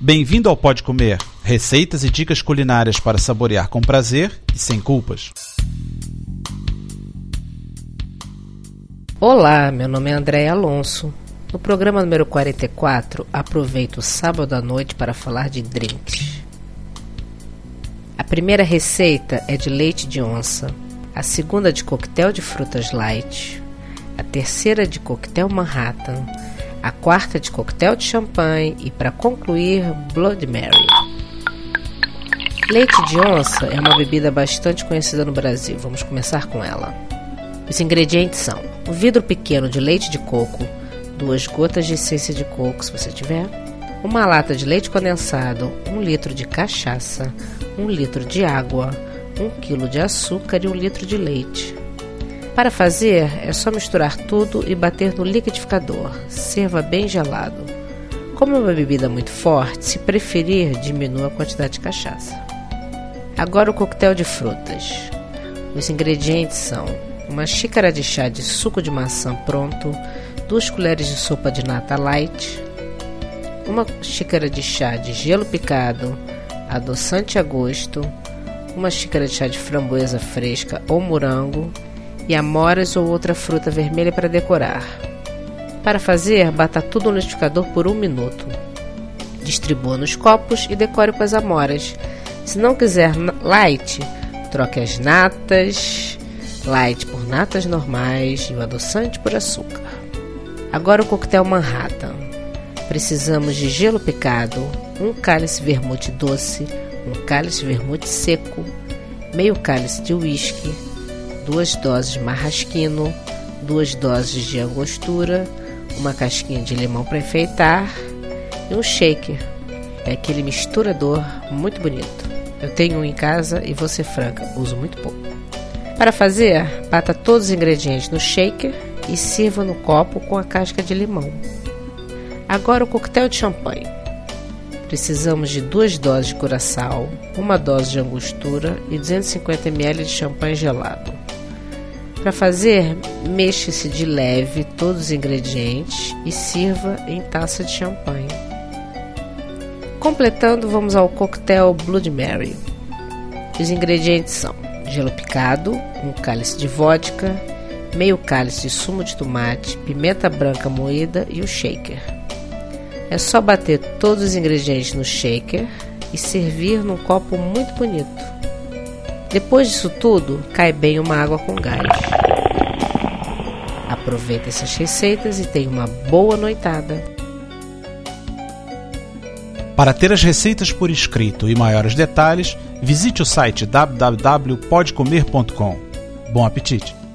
Bem-vindo ao Pode Comer, receitas e dicas culinárias para saborear com prazer e sem culpas. Olá, meu nome é André Alonso. No programa número 44, aproveito o sábado à noite para falar de drinks. A primeira receita é de leite de onça, a segunda de coquetel de frutas light, a terceira de coquetel Manhattan, a quarta de coquetel de champanhe e, para concluir, Blood Mary. Leite de onça é uma bebida bastante conhecida no Brasil. Vamos começar com ela. Os ingredientes são um vidro pequeno de leite de coco, duas gotas de essência de coco, se você tiver, uma lata de leite condensado, um litro de cachaça, um litro de água, um quilo de açúcar e um litro de leite. Para fazer, é só misturar tudo e bater no liquidificador. Serva bem gelado. Como é uma bebida muito forte, se preferir, diminua a quantidade de cachaça. Agora o coquetel de frutas. Os ingredientes são uma xícara de chá de suco de maçã pronto, duas colheres de sopa de nata light, uma xícara de chá de gelo picado, adoçante a gosto, uma xícara de chá de framboesa fresca ou morango e amoras ou outra fruta vermelha para decorar. Para fazer, bata tudo no liquidificador por um minuto. Distribua nos copos e decore com as amoras. Se não quiser light, troque as natas light por natas normais e o adoçante por açúcar. Agora o coquetel Manhattan. Precisamos de gelo picado, um cálice vermute doce, um cálice vermute seco, meio cálice de uísque, duas doses de marrasquino, duas doses de angostura, uma casquinha de limão para enfeitar e um shaker. É aquele misturador muito bonito. Eu tenho um em casa e vou ser franca, uso muito pouco. Para fazer, bata todos os ingredientes no shaker e sirva no copo com a casca de limão. Agora o coquetel de champanhe. Precisamos de duas doses de curaçao, uma dose de angostura e 250 ml de champanhe gelado. Para fazer, mexa-se de leve todos os ingredientes e sirva em taça de champanhe. Completando, vamos ao coquetel Blood Mary. Os ingredientes são gelo picado, um cálice de vodka, meio cálice de sumo de tomate, pimenta branca moída e o shaker. É só bater todos os ingredientes no shaker e servir num copo muito bonito. Depois disso tudo, cai bem uma água com gás. Aproveite essas receitas e tenha uma boa noitada. Para ter as receitas por escrito e maiores detalhes, visite o site www.podcomer.com. Bom apetite!